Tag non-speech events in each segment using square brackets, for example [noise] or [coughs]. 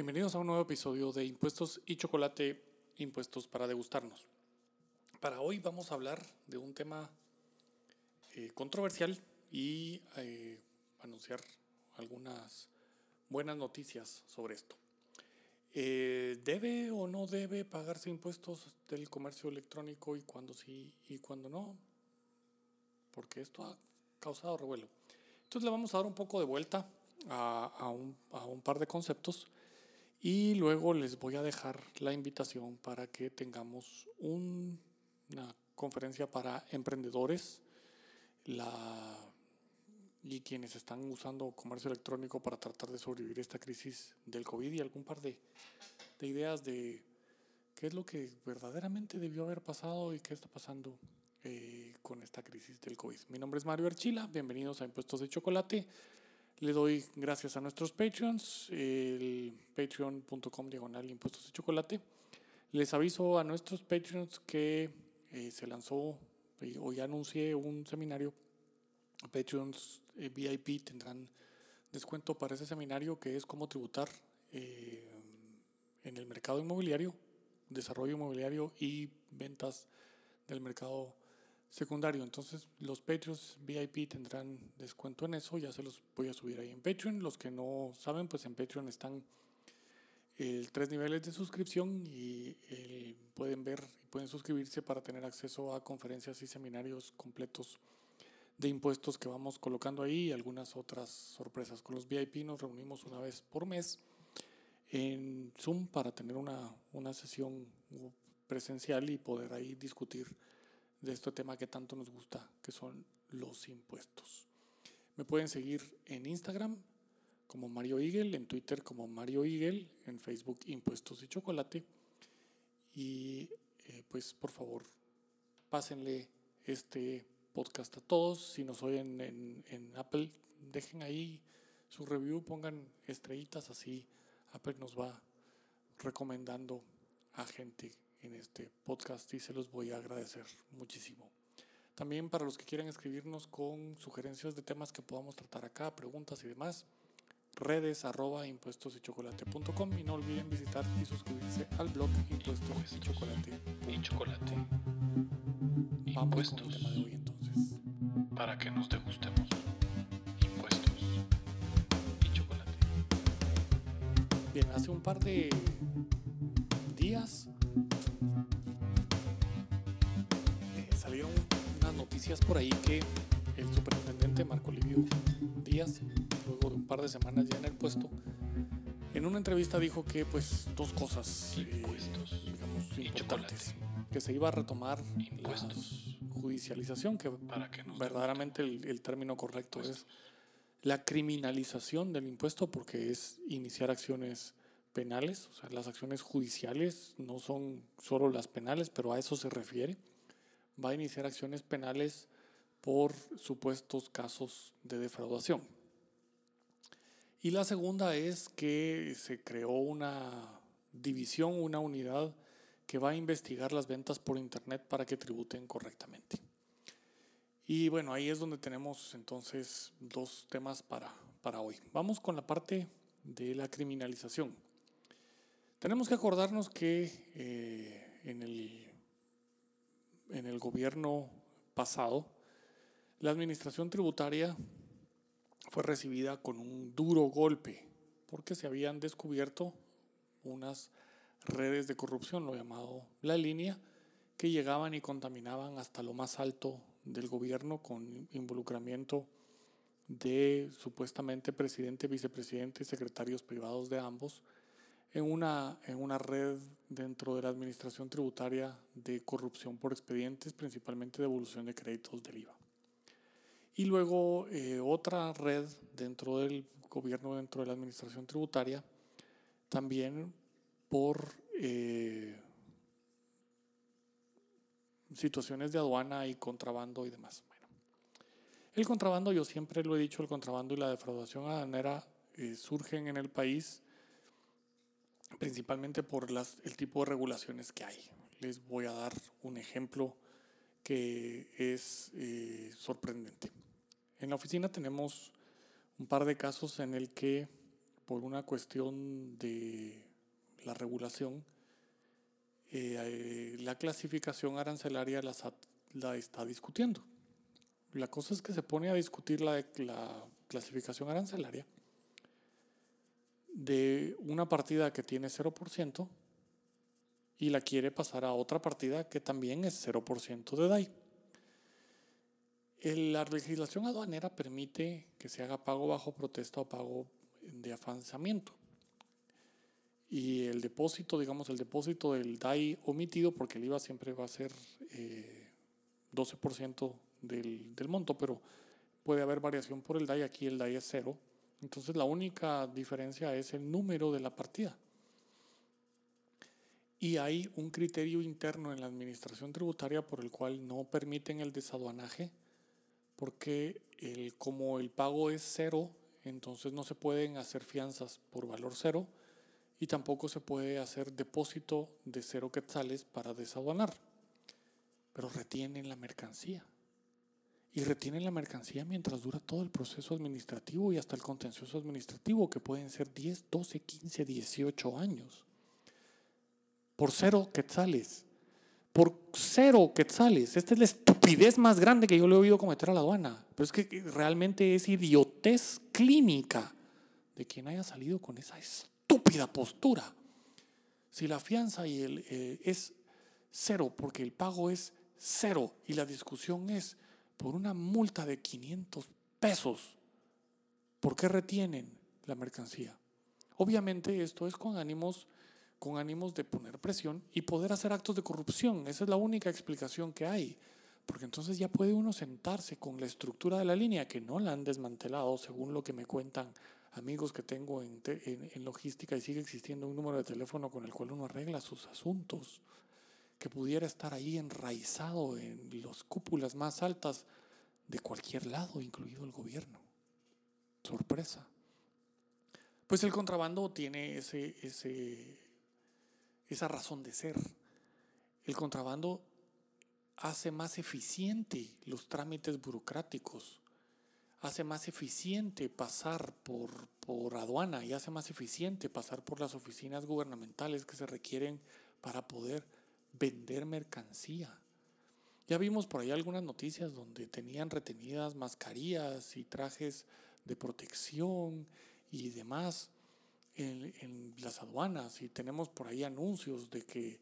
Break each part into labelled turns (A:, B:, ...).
A: Bienvenidos a un nuevo episodio de Impuestos y Chocolate, Impuestos para degustarnos. Para hoy vamos a hablar de un tema eh, controversial y eh, anunciar algunas buenas noticias sobre esto. Eh, ¿Debe o no debe pagarse impuestos del comercio electrónico y cuándo sí y cuándo no? Porque esto ha causado revuelo. Entonces le vamos a dar un poco de vuelta a, un, a un par de conceptos y luego les voy a dejar la invitación para que tengamos una conferencia para emprendedores la, y quienes están usando comercio electrónico para tratar de sobrevivir esta crisis del COVID y algún par de, de ideas de qué es lo que verdaderamente debió haber pasado y qué está pasando eh, con esta crisis del COVID. Mi nombre es Mario Archila, bienvenidos a Impuestos de Chocolate. Le doy gracias a nuestros Patreons, el patreon.com diagonal impuestos de chocolate. Les aviso a nuestros Patreons que eh, se lanzó, eh, hoy anuncié un seminario. Patreons eh, VIP tendrán descuento para ese seminario que es cómo tributar en el mercado inmobiliario, desarrollo inmobiliario y ventas del mercado secundario. Entonces los Patreons VIP tendrán descuento en eso, ya se los voy a subir ahí en Patreon. Los que no saben, pues en Patreon están el tres niveles de suscripción y pueden ver y pueden suscribirse para tener acceso a conferencias y seminarios completos de impuestos que vamos colocando ahí y algunas otras sorpresas. Con los VIP nos reunimos una vez por mes en Zoom para tener una, una sesión presencial y poder ahí discutir de este tema que tanto nos gusta, que son los impuestos. Me pueden seguir en Instagram como Mario Eagle, en Twitter como Mario Eagle, en Facebook Impuestos y Chocolate. Y eh, pues por favor, pásenle este podcast a todos. Si nos oyen en, en Apple, dejen ahí su review, pongan estrellitas, así Apple nos va recomendando a gente en este podcast y se los voy a agradecer muchísimo. También para los que quieran escribirnos con sugerencias de temas que podamos tratar acá, preguntas y demás, redes arroba impuestos y chocolate.com y no olviden visitar y suscribirse al blog impuestos y chocolate.
B: Y chocolate.
A: Vamos con el tema de hoy entonces.
B: Para que nos degustemos. Impuestos y chocolate.
A: Bien, hace un par de días noticias por ahí que el superintendente Marco Livio Díaz, luego de un par de semanas ya en el puesto, en una entrevista dijo que pues dos cosas eh, digamos, importantes, que se iba a retomar la judicialización, que, verdaderamente el, el, término correcto es la criminalización del impuesto porque es iniciar acciones penales, o sea, las acciones judiciales no son solo las penales, pero a eso se refiere. Va a iniciar acciones penales por supuestos casos de defraudación. Y la segunda es que se creó una división, una unidad que va a investigar las ventas por Internet para que tributen correctamente. Y bueno, ahí es donde tenemos entonces dos temas para, para hoy. Vamos con la parte de la criminalización. Tenemos que acordarnos que eh, en, el, en el gobierno pasado, la administración tributaria fue recibida con un duro golpe porque se habían descubierto unas redes de corrupción, lo llamado la línea, que llegaban y contaminaban hasta lo más alto del gobierno con involucramiento de supuestamente presidente, vicepresidente y secretarios privados de ambos en una, en una red dentro de la administración tributaria de corrupción por expedientes, principalmente devolución de créditos del IVA. Y luego eh, otra red dentro del gobierno, dentro de la administración tributaria, también por eh, situaciones de aduana y contrabando y demás. Bueno, el contrabando, yo siempre lo he dicho, el contrabando y la defraudación aduanera eh, surgen en el país principalmente por el tipo de regulaciones que hay. Les voy a dar un ejemplo que es eh, sorprendente. En la oficina tenemos un par de casos en el que por una cuestión de la regulación, eh, la clasificación arancelaria la está discutiendo. La cosa es que se pone a discutir la clasificación arancelaria de una partida que tiene 0% y la quiere pasar a otra partida que también es 0% de DAI. La legislación aduanera permite que se haga pago bajo protesta o pago de afanzamiento. Y el depósito, digamos, el depósito del DAI omitido, porque el IVA siempre va a ser eh, 12% del, del monto, pero puede haber variación por el DAI. Aquí el DAI es cero. Entonces la única diferencia es el número de la partida. Y hay un criterio interno en la administración tributaria por el cual no permiten el desaduanaje, porque el, como el pago es cero, entonces no se pueden hacer fianzas por valor cero y tampoco se puede hacer depósito de cero quetzales para desaduanar. Pero retienen la mercancía. Y retienen la mercancía mientras dura todo el proceso administrativo y hasta el contencioso administrativo, que pueden ser 10, 12, 15, 18 años. Por cero quetzales. Por cero quetzales. Esta es la estupidez más grande que yo le he oído cometer a la aduana. Pero es que realmente es idiotez clínica de quien haya salido con esa estúpida postura. Si la fianza y el, eh, es cero, porque el pago es cero y la discusión es por una multa de 500 pesos, ¿por qué retienen la mercancía? Obviamente esto es con ánimos, con ánimos de poner presión y poder hacer actos de corrupción. Esa es la única explicación que hay. Porque entonces ya puede uno sentarse con la estructura de la línea, que no la han desmantelado, según lo que me cuentan amigos que tengo en, en- en logística y sigue existiendo un número de teléfono con el cual uno arregla sus asuntos, que pudiera estar ahí enraizado en las cúpulas más altas de cualquier lado, incluido el gobierno. Sorpresa. Pues el contrabando tiene ese, ese, esa razón de ser. El contrabando hace más eficiente los trámites burocráticos, hace más eficiente pasar por, por aduana y hace más eficiente pasar por las oficinas gubernamentales que se requieren para poder vender mercancía. Ya vimos por ahí algunas noticias donde tenían retenidas mascarillas y trajes de protección y demás en, las aduanas y tenemos por ahí anuncios de que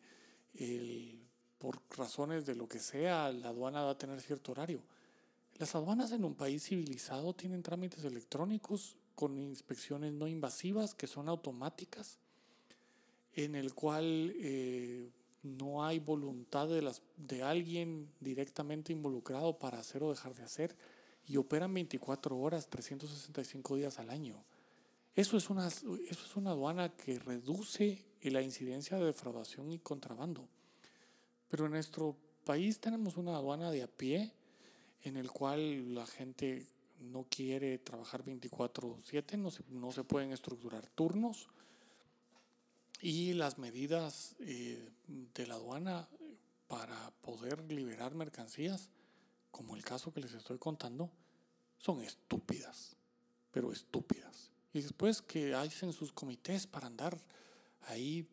A: por razones de lo que sea la aduana va a tener cierto horario. Las aduanas en un país civilizado tienen trámites electrónicos con inspecciones no invasivas que son automáticas, en el cual eh, no hay voluntad de, las, de alguien directamente involucrado para hacer o dejar de hacer y operan 24 horas, 365 días al año. Eso es una, eso es una aduana que reduce la incidencia de defraudación y contrabando. Pero en nuestro país tenemos una aduana de a pie en el cual la gente no quiere trabajar 24/7, no se, no se pueden estructurar turnos y las medidas eh, de la aduana para poder liberar mercancías, como el caso que les estoy contando, son estúpidas, pero estúpidas. Y después que hacen sus comités para andar ahí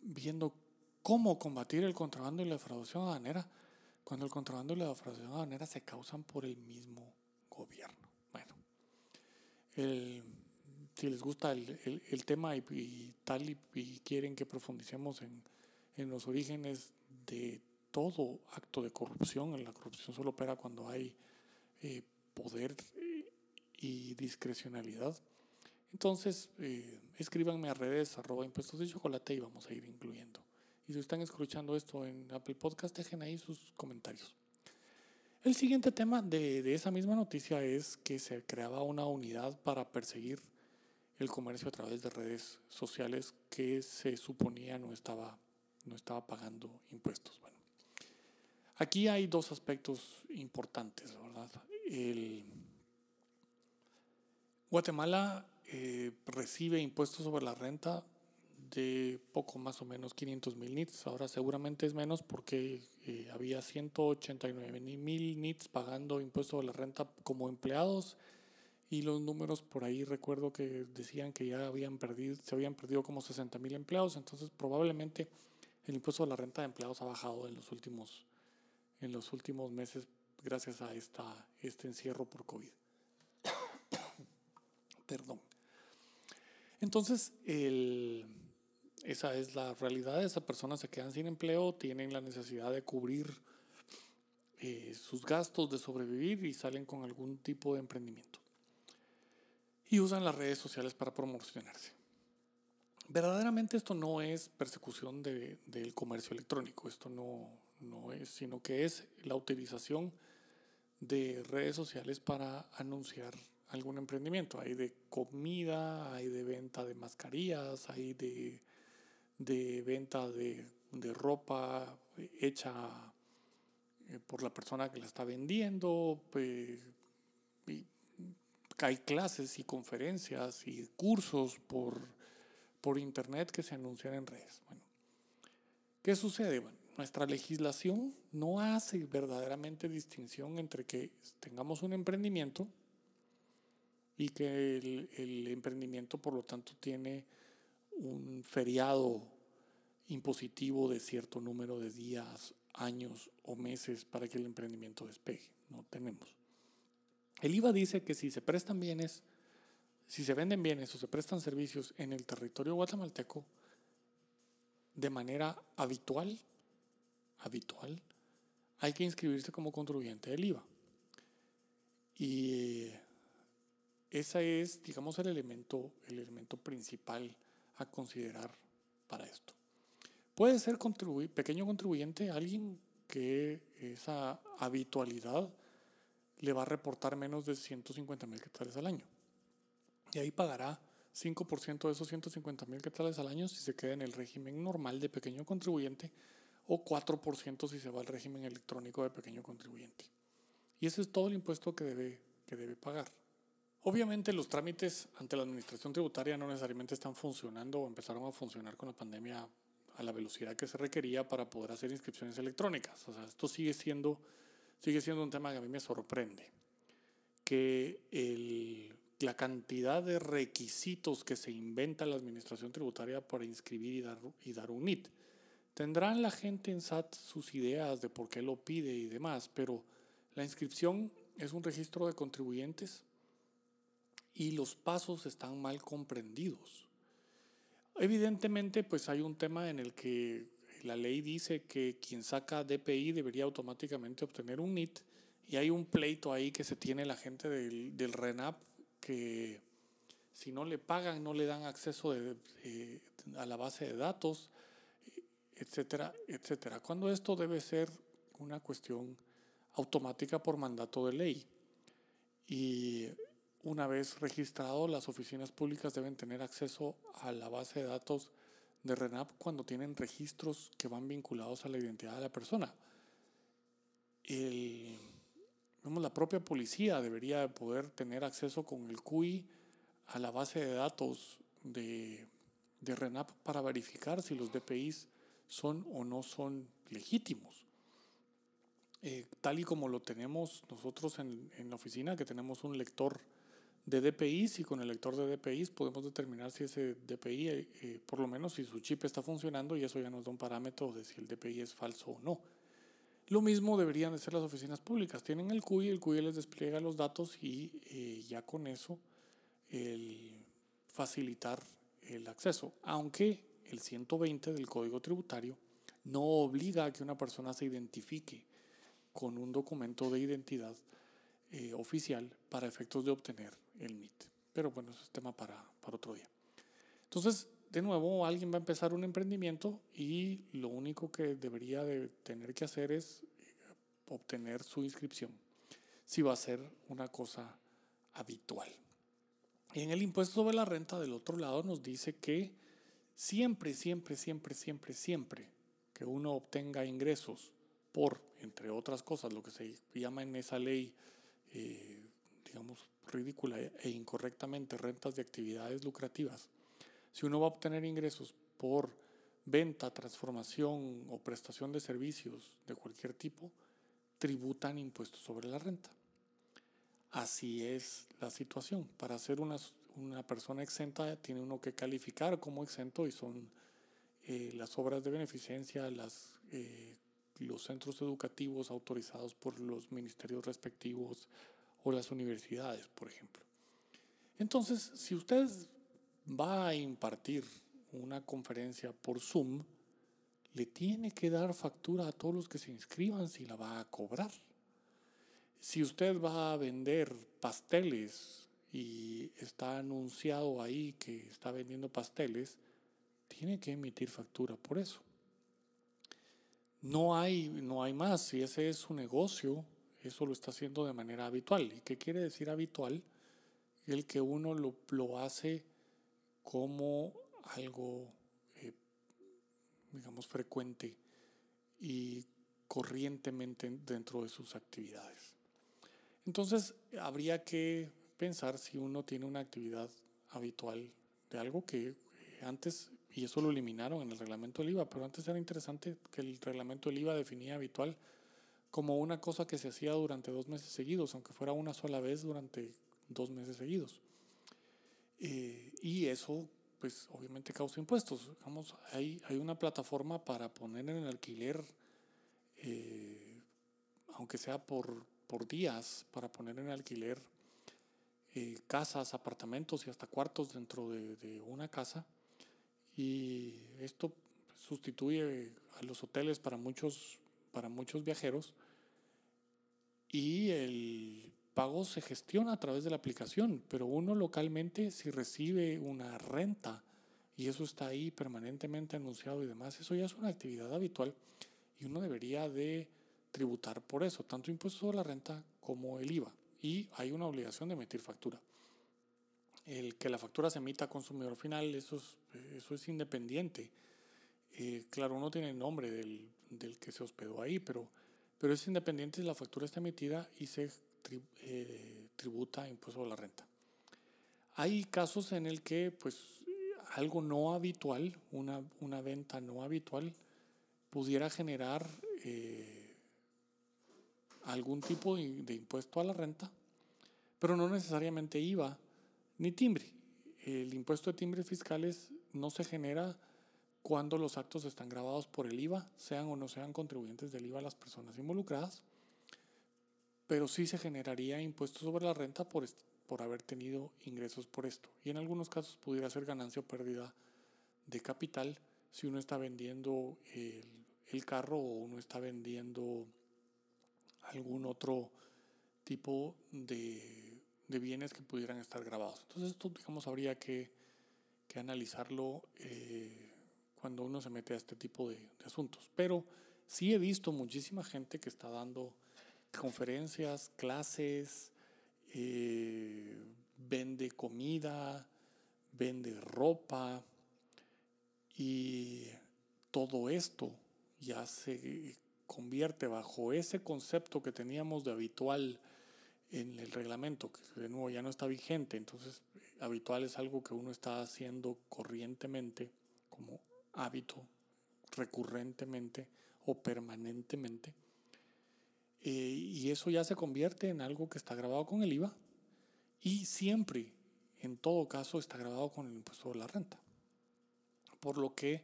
A: viendo cómo combatir el contrabando y la defraudación aduanera, cuando el contrabando y la defraudación aduanera se causan por el mismo gobierno. Bueno, el- si les gusta el, el- el tema y, y tal y, y quieren que profundicemos en, en los orígenes de todo acto de corrupción, la corrupción solo opera cuando hay eh, poder y discrecionalidad. Entonces, eh, escríbanme a redes arroba impuestos de chocolate y vamos a ir incluyendo. Y si están escuchando esto en Apple Podcast, dejen ahí sus comentarios. El siguiente tema de, de esa misma noticia es que se creaba una unidad para perseguir el comercio a través de redes sociales que se suponía no estaba, no estaba pagando impuestos. Bueno, aquí hay dos aspectos importantes, ¿verdad? El, Guatemala eh, recibe impuestos sobre la renta de poco más o menos 500 mil nits. Ahora seguramente es menos porque eh, había 189 mil nits pagando impuestos sobre la renta como empleados y los números por ahí recuerdo que decían que ya habían perdido, se habían perdido como 60 mil empleados, entonces probablemente el impuesto a la renta de empleados ha bajado en los últimos, en los últimos meses gracias a esta, este encierro por COVID. [coughs] Perdón. Entonces, el, esa es la realidad. Esas personas se quedan sin empleo, tienen la necesidad de cubrir eh, sus gastos, de sobrevivir y salen con algún tipo de emprendimiento. Y usan las redes sociales para promocionarse. Verdaderamente esto no es persecución de, del comercio electrónico, esto no, no es, sino que es la utilización de redes sociales para anunciar algún emprendimiento. Hay de comida, hay de venta de mascarillas, hay de, de venta de, de, ropa hecha eh, por la persona que la está vendiendo. y hay clases y conferencias y cursos por, por internet que se anuncian en redes. Bueno, ¿qué sucede? Bueno, nuestra legislación no hace verdaderamente distinción entre que tengamos un emprendimiento y que el, emprendimiento, por lo tanto, tiene un feriado impositivo de cierto número de días, años o meses para que el emprendimiento despegue. No tenemos. El IVA dice que si se prestan bienes, si se venden bienes o se prestan servicios en el territorio guatemalteco de manera habitual, habitual, hay que inscribirse como contribuyente del IVA. Y ese es, digamos, el elemento, el elemento principal a considerar para esto. Puede ser pequeño contribuyente alguien que esa habitualidad le va a reportar menos de 150 mil quetzales al año. Y ahí pagará 5% de esos 150 mil quetzales al año si se queda en el régimen normal de pequeño contribuyente o 4% si se va al régimen electrónico de pequeño contribuyente. Y ese es todo el impuesto que debe, que debe pagar. Obviamente los trámites ante la administración tributaria no necesariamente están funcionando o empezaron a funcionar con la pandemia a la velocidad que se requería para poder hacer inscripciones electrónicas. O sea, esto sigue siendo, sigue siendo un tema que a mí me sorprende. Que el, la cantidad de requisitos que se inventa la administración tributaria para inscribir y dar, y dar un NIT. Tendrán la gente en SAT sus ideas de por qué lo pide y demás, pero la inscripción es un registro de contribuyentes y los pasos están mal comprendidos. Evidentemente, pues hay un tema en el que la ley dice que quien saca DPI debería automáticamente obtener un NIT y hay un pleito ahí que se tiene la gente del, del RENAP que si no le pagan no le dan acceso a la base de datos, etcétera, etcétera. Cuando esto debe ser una cuestión automática por mandato de ley. Y una vez registrado, las oficinas públicas deben tener acceso a la base de datos de RENAP cuando tienen registros que van vinculados a la identidad de la persona. la propia policía debería poder tener acceso con el CUI a la base de datos de, de RENAP para verificar si los DPIs son o no son legítimos. Eh, tal y como lo tenemos nosotros en, en la oficina, que tenemos un lector de DPIs y con el lector de DPIs podemos determinar si ese DPI, eh, eh, por lo menos si su chip está funcionando y eso ya nos da un parámetro de si el DPI es falso o no. Lo mismo deberían de ser las oficinas públicas. Tienen el CUI, el CUI les despliega los datos y eh, ya con eso el facilitar el acceso. Aunque el 120 del Código Tributario no obliga a que una persona se identifique con un documento de identidad oficial para efectos de obtener el MIT. Pero bueno, eso es tema para, para otro día. Entonces, de nuevo, alguien va a empezar un emprendimiento y lo único que debería de tener que hacer es eh, obtener su inscripción, si va a ser una cosa habitual. Y en el impuesto sobre la renta del otro lado nos dice que siempre, siempre, siempre, siempre, siempre que uno obtenga ingresos por, entre otras cosas, lo que se llama en esa ley, eh, digamos, ridícula e incorrectamente rentas de actividades lucrativas, si uno va a obtener ingresos por venta, transformación o prestación de servicios de cualquier tipo, tributan impuestos sobre la renta. así es la situación. Para ser una, una persona exenta tiene uno que calificar como exento y son eh, las obras de beneficencia, las, eh, los centros educativos autorizados por los ministerios respectivos o las universidades, por ejemplo. Entonces, si usted va a impartir una conferencia por Zoom, le tiene que dar factura a todos los que se inscriban si la va a cobrar. Si usted va a vender pasteles y está anunciado ahí que está vendiendo pasteles, tiene que emitir factura por eso. No hay, no hay más. Si ese es su negocio, eso lo está haciendo de manera habitual. ¿Y qué quiere decir habitual? El que uno lo, lo hace como algo, eh, digamos, frecuente y corrientemente dentro de sus actividades. Entonces, habría que pensar si uno tiene una actividad habitual de algo que antes, y eso lo eliminaron en el reglamento del IVA, pero antes era interesante que el reglamento del IVA definía habitual como una cosa que se hacía durante dos meses seguidos, aunque fuera una sola vez durante dos meses seguidos. Eh, y eso, pues obviamente causa impuestos. Vamos, hay, hay una plataforma para poner en alquiler, eh, aunque sea por, por días, para poner en alquiler eh, casas, apartamentos y hasta cuartos dentro de, de, una casa. Y esto sustituye a los hoteles para muchos, para muchos viajeros. Y el pago se gestiona a través de la aplicación, pero uno localmente si recibe una renta y eso está ahí permanentemente anunciado y demás, eso ya es una actividad habitual y uno debería de tributar por eso, tanto impuestos sobre la renta como el IVA. Y hay una obligación de emitir factura. El que la factura se emita a consumidor final, eso es, eso es independiente. Eh, claro, uno tiene el nombre del, del, que se hospedó ahí, pero, pero es independiente si la factura está emitida y se eh, tributa impuesto a la renta. Hay casos en el que pues algo no habitual, una, una venta no habitual, pudiera generar eh, algún tipo de, de, impuesto a la renta, pero no necesariamente IVA ni timbre. El impuesto de timbres fiscales no se genera cuando los actos están grabados por el IVA, sean o no sean contribuyentes del IVA las personas involucradas pero sí se generaría impuestos sobre la renta por, por haber tenido ingresos por esto. Y en algunos casos pudiera ser ganancia o pérdida de capital si uno está vendiendo el, el carro o uno está vendiendo algún otro tipo de, de, bienes que pudieran estar grabados. Entonces esto, digamos, habría que, que analizarlo eh, cuando uno se mete a este tipo de, asuntos. Pero sí he visto muchísima gente que está dando conferencias, clases, eh, vende comida, vende ropa y todo esto ya se convierte bajo ese concepto que teníamos de habitual en el reglamento, que de nuevo ya no está vigente, entonces habitual es algo que uno está haciendo corrientemente como hábito, recurrentemente o permanentemente eh, y eso ya se convierte en algo que está grabado con el IVA y siempre, en todo caso, está grabado con el impuesto de la renta. Por lo que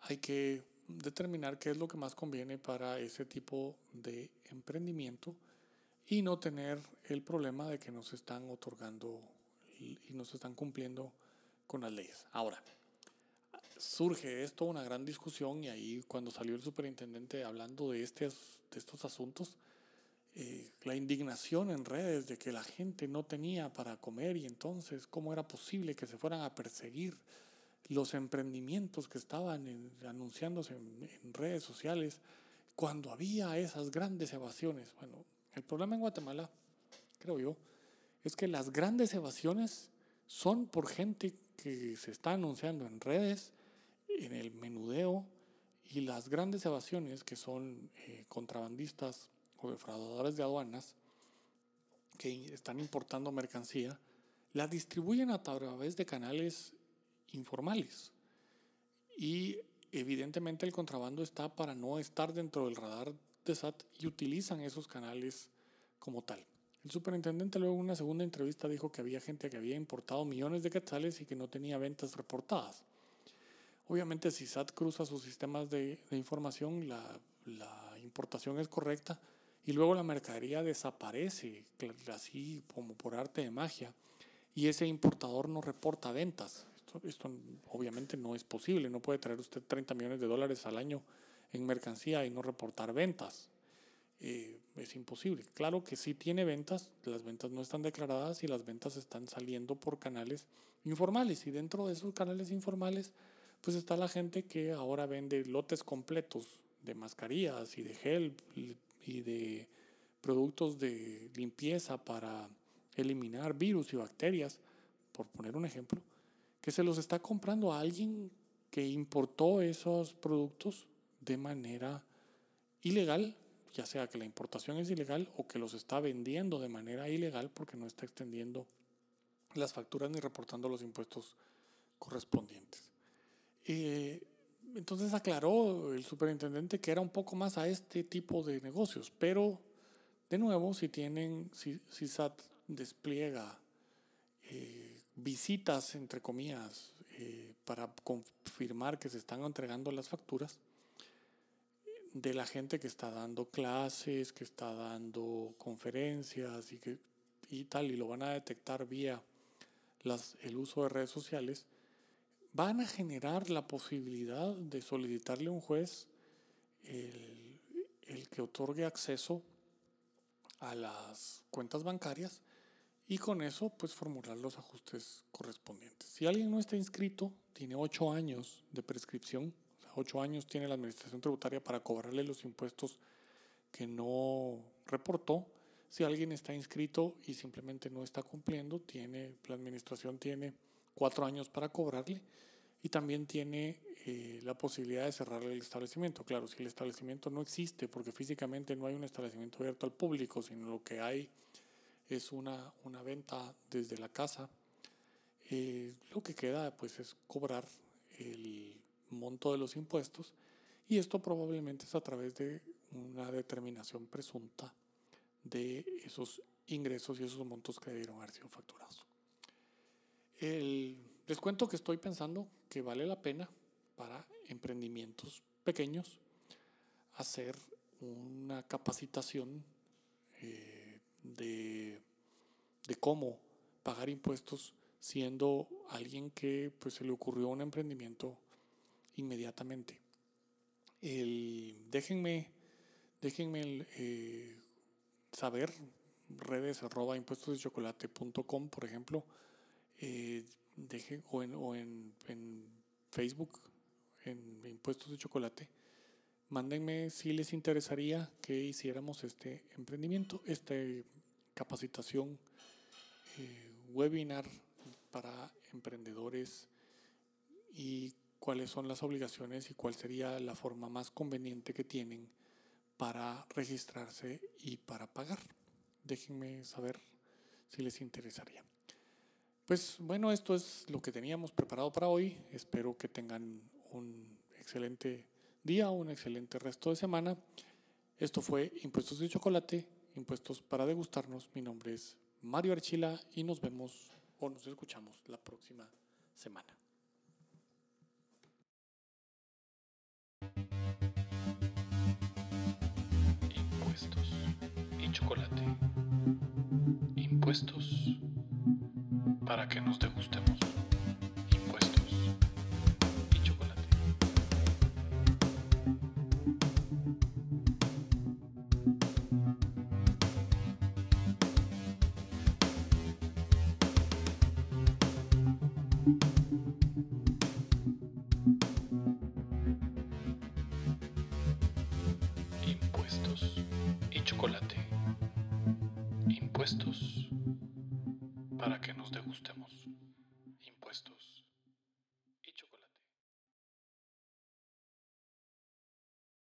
A: hay que determinar qué es lo que más conviene para ese tipo de emprendimiento y no tener el problema de que nos están otorgando y nos están cumpliendo con las leyes. Ahora, surge esto una gran discusión y ahí cuando salió el superintendente hablando de, este, de estos asuntos, eh, la indignación en redes de que la gente no tenía para comer y entonces cómo era posible que se fueran a perseguir los emprendimientos que estaban anunciándose en, en redes sociales cuando había esas grandes evasiones. Bueno, el problema en Guatemala, creo yo, es que las grandes evasiones son por gente que se está anunciando en redes en el menudeo y las grandes evasiones que son eh, contrabandistas o defraudadores de aduanas que están importando mercancía, la distribuyen a través de canales informales. Y evidentemente el contrabando está para no estar dentro del radar de SAT y utilizan esos canales como tal. El superintendente luego en una segunda entrevista dijo que había gente que había importado millones de quetzales y que no tenía ventas reportadas. Obviamente si SAT cruza sus sistemas de, información, la, importación es correcta y luego la mercadería desaparece, así como por arte de magia, y ese importador no reporta ventas. Esto, esto obviamente no es posible, no puede traer usted 30 millones de dólares al año en mercancía y no reportar ventas. Eh, es imposible. Claro que sí tiene ventas, las ventas no están declaradas y las ventas están saliendo por canales informales y dentro de esos canales informales pues está la gente que ahora vende lotes completos de mascarillas y de gel y de productos de limpieza para eliminar virus y bacterias, por poner un ejemplo, que se los está comprando a alguien que importó esos productos de manera ilegal ya sea que la importación es ilegal o que los está vendiendo de manera ilegal porque no está extendiendo las facturas ni reportando los impuestos correspondientes. Eh, entonces aclaró el superintendente que era un poco más a este tipo de negocios, pero de nuevo, si tienen, si, si SAT despliega eh, visitas, entre comillas, eh, para confirmar que se están entregando las facturas, de la gente que está dando clases, que está dando conferencias y, que, y tal, y lo van a detectar vía las, el uso de redes sociales, van a generar la posibilidad de solicitarle a un juez el, que otorgue acceso a las cuentas bancarias y con eso pues formular los ajustes correspondientes. Si alguien no está inscrito, tiene ocho años de prescripción ocho años tiene la Administración Tributaria para cobrarle los impuestos que no reportó. Si alguien está inscrito y simplemente no está cumpliendo, tiene, la Administración tiene cuatro años para cobrarle y también tiene eh, la posibilidad de cerrarle el establecimiento. Claro, si el establecimiento no existe, porque físicamente no hay un establecimiento abierto al público, sino lo que hay es una, una venta desde la casa, eh, lo que queda pues es cobrar el monto de los impuestos y esto probablemente es a través de una determinación presunta de esos ingresos y esos montos que debieron haber sido facturados. Les cuento que estoy pensando que vale la pena para emprendimientos pequeños hacer una capacitación eh, de, cómo pagar impuestos siendo alguien que pues, se le ocurrió un emprendimiento inmediatamente. Déjenme déjenme eh, saber, redes arroba impuestos de chocolate.com, por ejemplo, eh, dejen, o, en, o en, en, Facebook, en impuestos de chocolate, mándenme si les interesaría que hiciéramos este emprendimiento, esta capacitación, eh, webinar para emprendedores y cuáles son las obligaciones y cuál sería la forma más conveniente que tienen para registrarse y para pagar. Déjenme saber si les interesaría. Pues bueno, esto es lo que teníamos preparado para hoy. Espero que tengan un excelente día, un excelente resto de semana. Esto fue Impuestos de Chocolate, Impuestos para degustarnos. Mi nombre es Mario Archila y nos vemos o nos escuchamos la próxima semana.
B: chocolate. Impuestos para que nos degustemos.